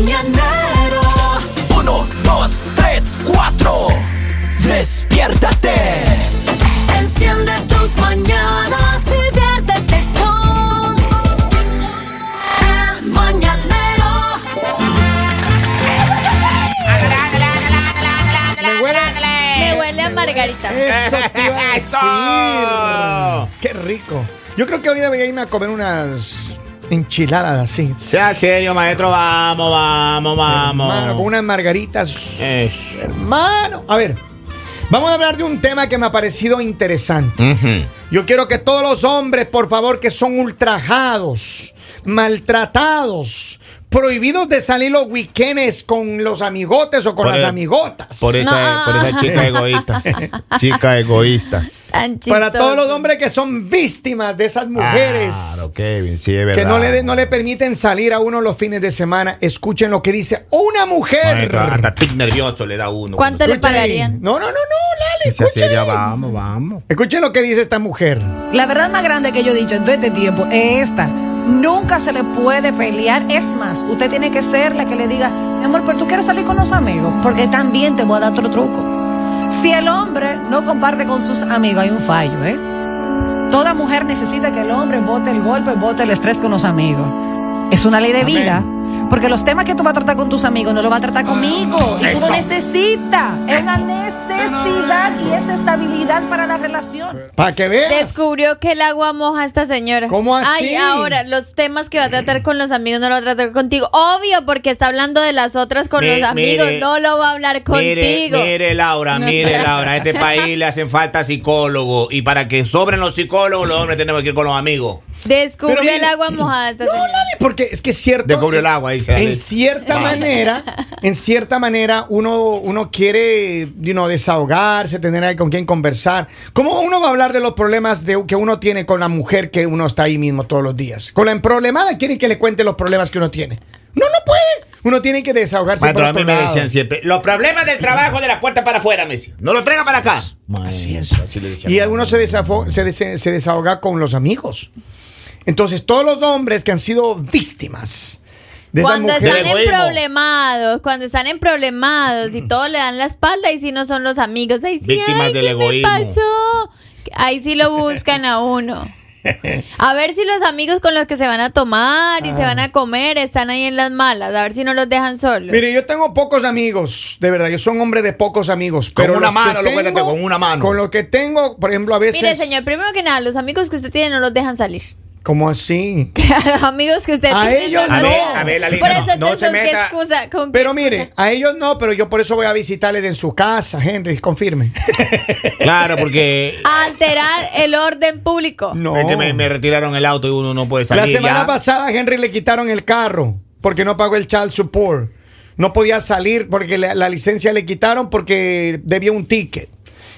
mañanero. Uno, dos, tres, cuatro. Despiértate. Enciende tus mañanas y viértete con el mañanero. Me huele. Me huele a margarita. Eso te iba a decir. Qué rico. Yo creo que hoy debería irme a comer unas enchiladas así. Sea serio, maestro, vamos, vamos, vamos. Hermano, con unas margaritas. Eso. Hermano. A ver, vamos a hablar de un tema que me ha parecido interesante. Yo quiero que todos los hombres, por favor, que son ultrajados, maltratados, prohibidos de salir los weekends con los amigotes o con Por las el- amigotas. Por esa, No. por esa chica egoístas. Chica egoístas. Para todos los hombres que son víctimas de esas mujeres. Claro, Kevin, sí, es verdad. Que no le, no le permiten salir a uno los fines de semana. Escuchen lo que dice una mujer. Maestro, hasta tic nervioso le da uno. ¿Cuánto le ahí. pagarían? No, no, no, no, Lali, escuchen. seria, vamos, vamos. Escuchen lo que dice esta mujer. La verdad más grande que yo he dicho en todo este tiempo es esta. Nunca se le puede pelear. Es más, usted tiene que ser la que le diga, mi amor, pero tú quieres salir con los amigos. Porque también te voy a dar otro truco. Si el hombre no comparte con sus amigos, hay un fallo, ¿eh? Toda mujer necesita que el hombre bote el golpe, bote el estrés con los amigos. Es una ley de Amén. vida. Porque los temas que tú vas a tratar con tus amigos no los vas a tratar conmigo. Y tú lo necesitas. Es una necesidad y es estabilidad para la relación. Para que veas. Descubrió que el agua moja a esta señora. ¿Cómo así? Ay, ahora, los temas que va a tratar con los amigos no lo va a tratar contigo. Obvio, porque está hablando de las otras con Mi- los amigos. mire, no lo va a hablar Mire, contigo. mire, Laura, mire, Laura, a este país le hacen falta psicólogos y para que sobren los psicólogos, los hombres tenemos que ir con los amigos. Descubrió el agua mojada esta No. Lali, porque es que es cierto. Descubrió el agua, dice En cierta manera, en cierta manera, uno, uno quiere you know, desahogarse, tener ahí con quien conversar. ¿Cómo uno va a hablar de los problemas de, que uno tiene con la mujer que uno está ahí mismo todos los días? Con la emproblemada quiere que le cuente los problemas que uno tiene. No, no puede. Uno tiene que desahogarse Maestro, por a mí me lado. decían siempre, los problemas del trabajo de la puerta para afuera, me decían. No lo traigan para acá. Así es. Así. Y uno se, desafo- se, des- se desahoga con los amigos. Entonces, todos los hombres que han sido víctimas de esas Cuando mujeres. están en egoísmo. problemados, cuando están en problemados y todos le dan la espalda y si no son los amigos, ahí sí, Víctimas ay, del ¿qué me pasó? Ahí sí lo buscan a uno. A ver si los amigos con los que se van a tomar y se van a comer están ahí en las malas, a ver si no los dejan solos. Mire, yo tengo pocos amigos, de verdad, yo soy un hombre de pocos amigos. Con Pero una los que mano, lo tengo- cuéntate, con una mano. Con lo que tengo, por ejemplo, a veces. Mire, señor, primero que nada, los amigos que usted tiene no los dejan salir. ¿Cómo así? los amigos que usted A ellos no A ver, a ver, Por no, eso, no entonces, se ¿con qué meta. excusa? ¿Con qué Pero excusa? mire, a ellos no, pero yo por eso voy a visitarles en su casa, Henry, confirme. Claro, porque A alterar el orden público. No. me, me retiraron el auto y uno no puede salir. La semana ya. pasada a Henry le quitaron el carro porque no pagó el child support. No podía salir porque la, la licencia le quitaron porque debía un ticket.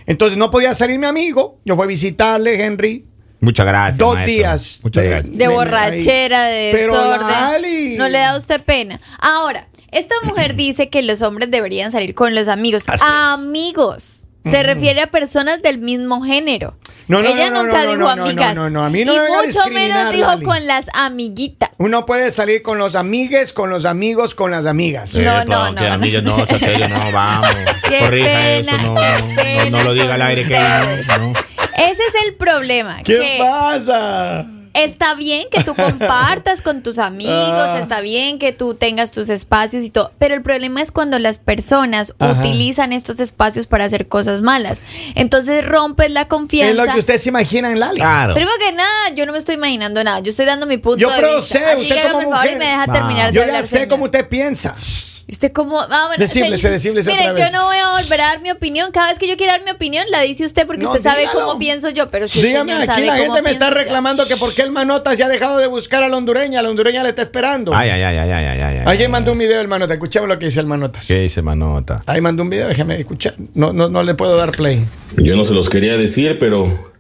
Entonces no podía salir mi amigo. Yo fui a visitarle, Henry. Muchas gracias. Dos maestro. días. Muchas de- gracias. Borrachera, de Pero, desorden. Lali. No le da a usted pena. Ahora, esta mujer dice que los hombres deberían salir con los amigos. Así es. Amigos. Se refiere a personas del mismo género. No, no, Ella no, nunca no, dijo amigas. no, no, a mí no y me mucho menos dijo Lali. con las amiguitas. Uno puede salir con los amigues, con los amigos, con las amigas. No, no, no, que no. no, sea serio, no, vamos. Qué Corrija pena, eso, no, qué no, pena no, lo diga al aire que no. Ese es el problema. ¿Qué que pasa? Está bien que tú compartas con tus amigos, Ah. está bien que tú tengas tus espacios y todo, pero el problema es cuando las personas Ajá. utilizan estos espacios para hacer cosas malas. Entonces rompes la Es confianza. lo que ustedes se imaginan, Lali. Claro. Primero que nada, yo no me estoy imaginando nada. Yo estoy dando mi punto Yo de vista. sé, Así usted como favor y mujer- me deja terminar de Yo hablar. ya sé señor. cómo usted piensa. ¿Y ¿Usted cómo? Ah, bueno, Decíblese, señor. decíblese Mire, otra yo vez. no voy a volver a dar mi opinión. Cada vez que yo quiera dar mi opinión, la dice usted porque No, usted sabe cómo pienso yo. Pero si el Dígame, señor aquí sabe la gente me está yo. reclamando que por qué el Manota se ha dejado de buscar a la hondureña. La hondureña le está esperando. Ay, ay, ay, ay, ay, ay, ay. Ayer mandó un video el Manota. Escuchemos lo que dice el Manota. ¿Qué dice Manota? Ahí mandó un video, déjame escuchar. No, no, no le puedo dar play. Yo no se los quería decir, pero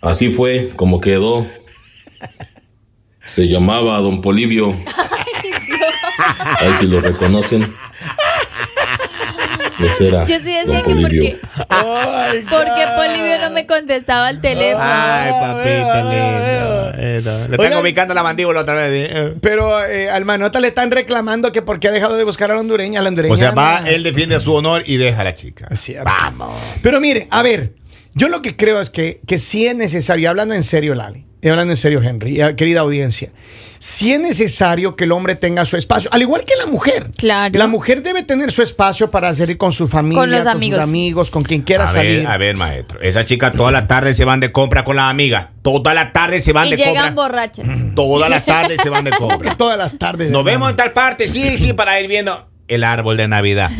así fue como quedó. Se llamaba Don Polivio. Ahí si lo reconocen. Era Yo sí decía que porque, porque Polivio no me contestaba al teléfono. Ay, papita lindo. Eso. Le están Oigan. ubicando la mandíbula otra vez. ¿eh? Pero eh, al Manota le están reclamando que porque ha dejado de buscar a la hondureña. La hondureña O sea, va, él defiende su honor y deja a la chica. Cierto. Vamos. Pero mire, a ver, yo lo que creo es que, que sí es necesario, y hablando en serio, Lali, y hablando en serio, Henry, y, eh, querida audiencia, sí es necesario que el hombre tenga su espacio, al igual que la mujer. Claro. La mujer debe tener su espacio para salir con su familia, Con los sus amigos. amigos, con quien quiera A salir. ver, a ver, maestro. Esa chica toda la tarde se van de compra con las amigas. Toda la tarde se van Y de llegan compra. borrachas. Toda la tarde se van de compra. todas las tardes. Nos vemos en tal parte, sí, sí, para ir viendo el árbol de Navidad.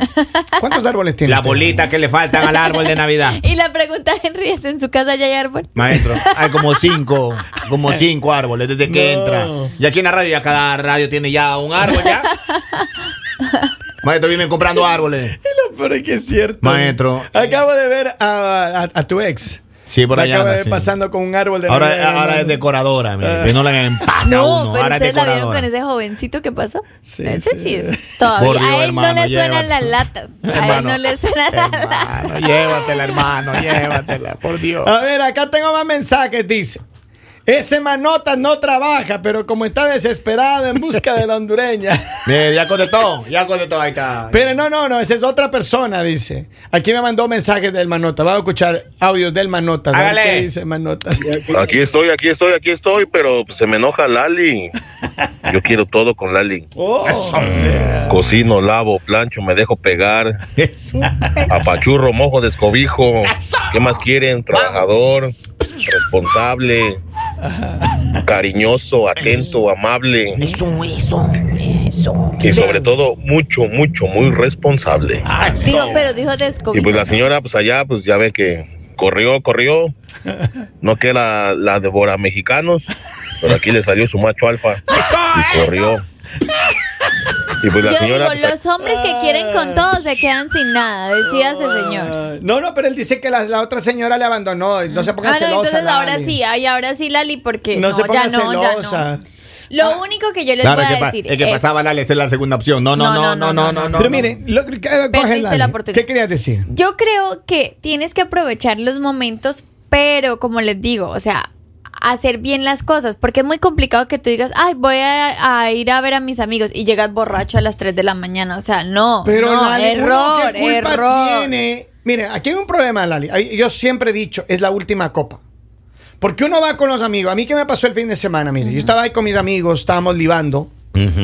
¿Cuántos árboles tiene? La usted? bolita que le faltan al árbol de Navidad. Y la pregunta, Henry, ¿es en su casa ya hay árbol? Maestro, hay como cinco, como cinco árboles desde que No. entra. Y aquí en la radio, ya cada radio tiene ya un árbol ya. Maestro, viven comprando árboles. No, pero es que es cierto. Maestro. Acabo de ver a, a- a tu ex. Sí, por La allá. ver sí. pasando con un árbol de Ahora, Navidad, ahora hermano. es decoradora. Ah. Que no le empata No, uno. pero ahora es ustedes la vieron con ese jovencito que pasó. Sí, ese sí. sí, es todavía. Por Dios, a él hermano, no le suenan llévate. las latas. A él no le suenan las latas. Llévatela, hermano, llévatela, por Dios. A ver, acá tengo más mensajes, dice. Ese manota no trabaja, pero como está desesperado en busca de la hondureña. Mire, ya contestó, ya contestó, ahí está. Pero no, no, no, esa es otra persona, dice. Aquí me mandó mensajes del manota. Vamos a escuchar audios del manota. a ver Hágale. ¿Qué dice manota? Aquí estoy, aquí estoy, aquí estoy, pero se me enoja Lali. Yo quiero todo con Lali. Oh, Cocino, lavo, plancho, me dejo pegar. Apachurro, mojo, descobijo. ¿Qué más quieren? Trabajador, responsable, cariñoso, atento, amable. Eso, eso, eso. Y sobre todo, mucho, mucho, muy responsable. Dijo, pero dijo Y descobijo. pues la señora, pues allá, pues ya ve que corrió, corrió. No que la, la devora mexicanos, pero aquí le salió su macho alfa y corrió. Y pues la Yo señora. digo, pues, los hombres que quieren con todo se quedan sin nada, decía ese señor. Ah, No, no, pero él dice que la, la otra señora le abandonó. No se ponga Ah, no, celosa. entonces ahora Lali. sí, ay, ahora sí, Lali, porque No no, se ponga ya no, ya no. Lo único que yo les Claro, voy a decir es que pasaba Lali, esta es la segunda opción. No, no, no, no, no, no, no. Pero no. miren, lo, Lali. la oportunidad. ¿Qué querías decir? Yo creo que tienes que aprovechar los momentos, pero como les digo, o sea, hacer bien las cosas, porque es muy complicado que tú digas, ay, voy a, a ir a ver a mis amigos y llegas borracho a las 3 de la mañana, o sea, no, Pero no, Lali, error, ¿qué culpa error. tiene? Mire, aquí hay un problema, Lali. Yo siempre he dicho, es la última copa. Porque uno va con los amigos. A mí, ¿qué me pasó el fin de semana? Mire, yo estaba ahí con mis amigos, estábamos libando.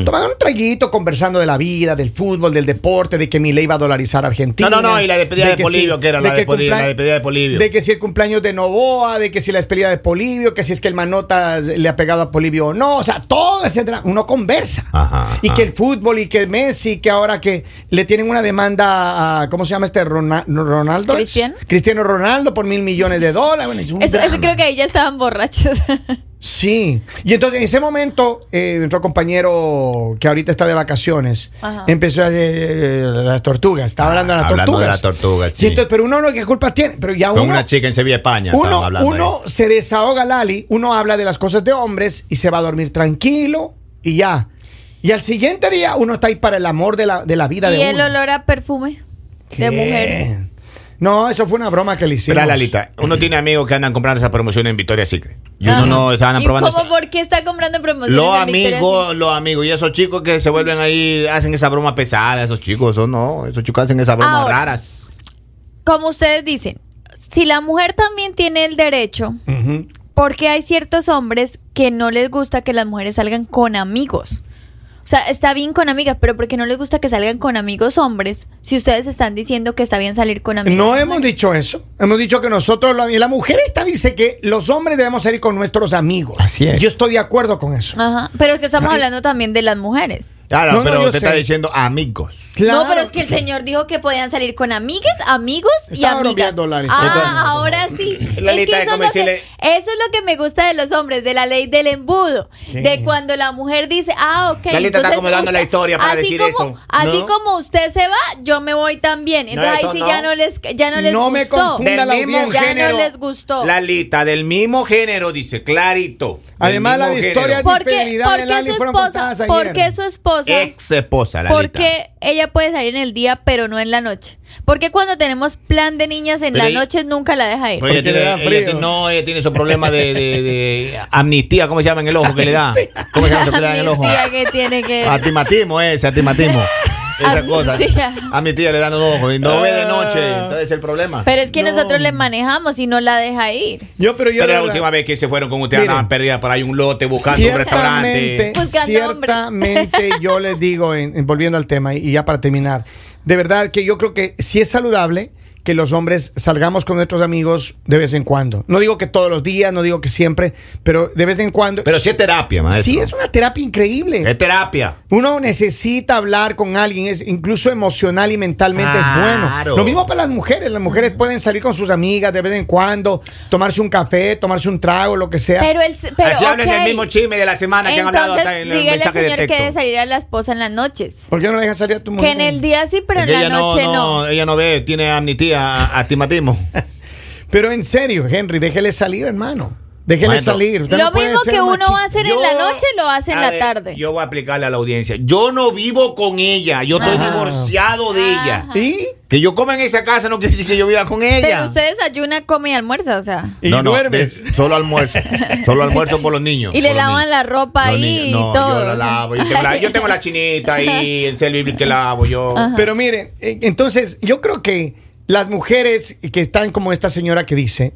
Tomando un traguito, conversando de la vida, del fútbol, del deporte, de que mi ley iba a dolarizar a Argentina. No, no, no, y la despedida de que Polibio, que era la de que el despedida- cumplea- la despedida de Polibio. De que si el cumpleaños de Novoa, de que si la despedida de Polibio, que si es que el Manota le ha pegado a Polibio o no. O sea, todo ese drama. Uno conversa. Ajá, y ajá. que el fútbol y que Messi, que ahora que le tienen una demanda a, ¿cómo se llama este? Rona- Ronaldo. ¿Cristiano? Cristiano Ronaldo por mil millones de dólares. Bueno, es un Eso, eso creo que ahí ya estaban borrachos. Sí. Y entonces en ese momento, eh, nuestro compañero que ahorita está de vacaciones, Ajá. empezó a eh, las tortugas. Estaba hablando de las Hablando de tortugas. las tortugas, sí. Y entonces, pero uno no, ¿qué culpa tiene? Pero ya Con uno. una chica en Sevilla, España. Uno, uno ahí. se desahoga, Lali, uno habla de las cosas de hombres y se va a dormir tranquilo y ya. Y al siguiente día uno está ahí para el amor de la, de la vida y de el uno. olor a perfume de mujer. No, eso fue una broma que le hicimos. Espera, Lalita, uno tiene amigos que andan comprando esa promoción en Victoria's Secret. Y uno Ajá. no estaban ¿Y probando. cómo, esa- por qué está comprando promociones Los en Victoria's amigos, los amigos y esos chicos que se vuelven ahí, hacen esa broma pesada, esos chicos, eso no, esos chicos hacen esas bromas Ahora. raras. como ustedes dicen, si la mujer también tiene el derecho, porque hay ciertos hombres que no les gusta que las mujeres salgan con amigos. O sea, está bien con amigas, pero porque no les gusta que salgan con amigos hombres, si ustedes están diciendo que está bien salir con amigos. No hemos dicho eso. Hemos dicho que nosotros, lo- y la mujer esta dice que los hombres debemos salir con nuestros amigos. Así es. Yo estoy de acuerdo con eso. Ajá, pero es que estamos hablando también de las mujeres. Claro, No, no, pero te sé. está diciendo amigos. Claro. No, pero es que el señor dijo que podían salir con amigas, amigos y Estaba amigas. Lali. Ah, Entonces- ahora sí. Es que eso, es lo que, eso es lo que me gusta de los hombres, de la ley del embudo. De cuando la mujer dice, ah, ok. Lalita está entonces como dando la historia para así decir como, esto. Así ¿No? como usted se va, yo me voy también. Entonces ahí sí no. ya no les, ya no les No me gustó. confunda la audiencia. Ya no les gustó. Lalita, del mismo género, dice, clarito. Del Además, la mismo historia género. de Porque, infidelidad de porque su fueron esposa, contadas ayer. porque su esposa esposa. Ex esposa, la Porque ella puede salir en el día, pero no en la noche. Porque cuando tenemos plan de niñas en Pero la noche nunca la deja ir. Pues ella Porque tiene, da ella no, ella tiene esos problemas de, de- de amnistía, ¿cómo se llama en el ojo que le da? ¿Cómo se llama que le da en el ojo? Amnistía que tiene que Atimatismo ese, atimatismo. Esa cosa. Amnistía. A mi tía le dan los ojos y no ve de noche. Entonces es el problema. Pero es que No. nosotros le manejamos y no la deja ir. Yo, pero yo. Pero la última vez que se fueron con usted Miren. andaban perdidas por ahí un lote buscando un restaurante. Buscando hombre. ciertamente yo les digo, en- en- volviendo al tema y ya para terminar, de verdad que yo creo que sí es saludable que los hombres salgamos con nuestros amigos de vez en cuando. No digo que todos los días, no digo que siempre, pero de vez en cuando. Pero sí es terapia, maestro. sí es una terapia increíble. Es terapia. Uno necesita hablar con alguien, es incluso emocional y mentalmente es Claro. bueno. Lo mismo para las mujeres. Las mujeres pueden salir con sus amigas de vez en cuando, tomarse un café, tomarse un trago, lo que sea. Pero el pero, Así hablen del mismo chisme de la semana que han hablado Entonces, hasta en el dígale al de señor que debe salir a la esposa en las noches. ¿Por qué no le dejas salir a tu mujer? Que en el día sí, pero en la noche no. Ella no ve, tiene amnistía, a- astigmatismo. Pero en serio, Henry, déjele salir, hermano. Déjele Maestro. salir. Usted Lo no mismo que uno va a hacer en la noche, lo hace en a la ver, tarde. Yo voy a aplicarle a la audiencia. Yo no vivo con ella. Yo estoy divorciado de ella. ¿Y? Que yo coma en esa casa no quiere decir que yo viva con ella. Pero usted desayuna, come y almuerza, o sea. Y no, no, duermes. de- solo almuerzo. solo almuerzo por los niños. Y le lavan niños. la ropa Los ahí niños. y No, todo. Yo la lavo. Yo tengo la, yo tengo la chinita ahí en Selby que lavo yo. Pero miren, eh, entonces yo creo que las mujeres que están como esta señora que dice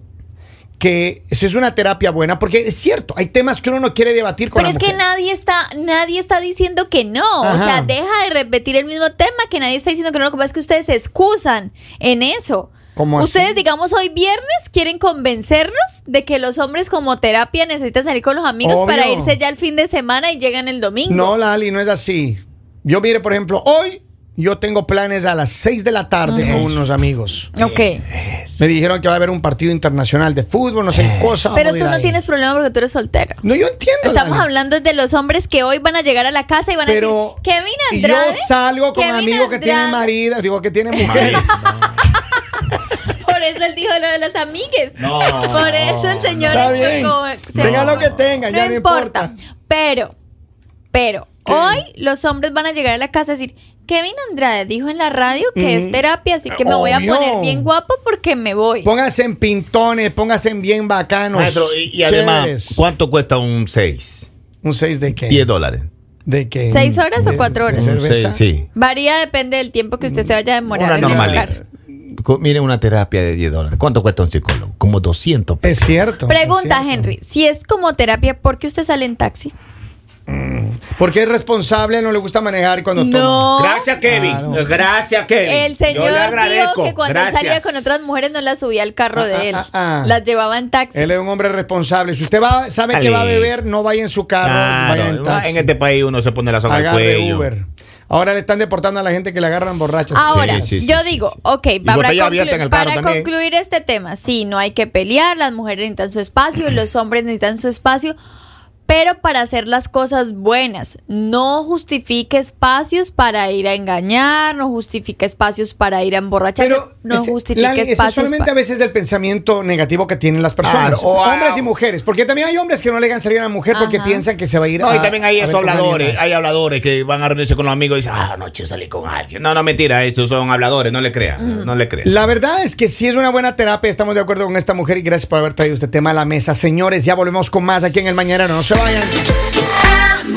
que eso es una terapia buena, porque es cierto, hay temas que uno no quiere debatir con Pero la es que mujer. nadie está, nadie está diciendo que no. Ajá. O sea, deja de repetir el mismo tema que nadie está diciendo que no. Lo que pasa es que ustedes se excusan en eso. Ustedes, digamos, hoy viernes quieren convencernos de que los hombres como terapia necesitan salir con los amigos Obvio. para irse ya el fin de semana y llegan el domingo. No, Lali, no es así. Yo mire, por ejemplo, hoy yo tengo planes a las 6 de la tarde con unos amigos. Ok. Me dijeron que va a haber un partido internacional de fútbol, no sé qué cosa. Pero vamos a tú ir no ahí. tienes problema porque tú eres soltero. No, yo entiendo. Estamos Lali. hablando de los hombres que hoy van a llegar a la casa y van Pero a decir, Kevin Andrade. yo salgo con Kevin amigos que tienen Andrade". marido, digo que tienen mujer. Por eso él dijo lo de las amigues. No. Por eso el señor Está bien. como- se- Tenga lo que tenga, ya no importa. Pero, pero, ¿Qué? hoy los hombres van a llegar a la casa a decir, Kevin Andrade dijo en la radio que es terapia, así que me voy a poner bien guapo porque me voy. Pónganse en pintones, pónganse en bien bacanos. Maestro, y, y además. ¿cuánto cuesta un 6? ¿Un 6 de qué? 10 dólares. ¿De qué? ¿Seis horas o ¿De- cuatro horas? Cerveza? seis, sí. Varía, depende del tiempo que usted se vaya a demorar Una en el normalita. lugar. Co- Miren, una terapia de 10 dólares. ¿Cuánto cuesta un psicólogo? Como 200 pesos. Es cierto. Pregunta, es cierto. Henry, si es como terapia, ¿por qué usted sale en taxi? Porque es responsable, no le gusta manejar cuando toma. No. Gracias, Kevin. Claro. Gracias, Kevin. El señor dijo que cuando él salía con otras mujeres no las subía al carro Ah, de él. ah, ah, ah. Las llevaba en taxi. Él es un hombre responsable. Si usted va, sabe que va a beber, no vaya en su carro, Claro, vaya en taxi. en este país uno se pone la soga al cuello. Uber. Ahora le están deportando a la gente que le agarran borrachas. Ahora, Sí, sí, yo sí, digo, sí. ok, para, concluir, para concluir este tema, sí, no hay que pelear, las mujeres necesitan su espacio, los hombres necesitan su espacio, pero para hacer las cosas buenas, no justifique espacios para ir a engañar, no justifique espacios para ir a emborracharse, Pero no ese- justifique espacios solamente pa- a veces del pensamiento negativo que tienen las personas, Claro, o a- hombres y mujeres, porque también hay hombres que no le dejan salir a una mujer porque piensan que se va a ir No, a, y también hay esos habladores, hay habladores que van a reunirse con los amigos y dicen, ah, anoche salí con alguien. No, no, mentira, esos son habladores, no le crean, no le crean. La verdad es que sí es una buena terapia, estamos de acuerdo con esta mujer y gracias por haber traído este tema a la mesa. Señores, ya volvemos con más aquí en el Mañanero, no se vayan. El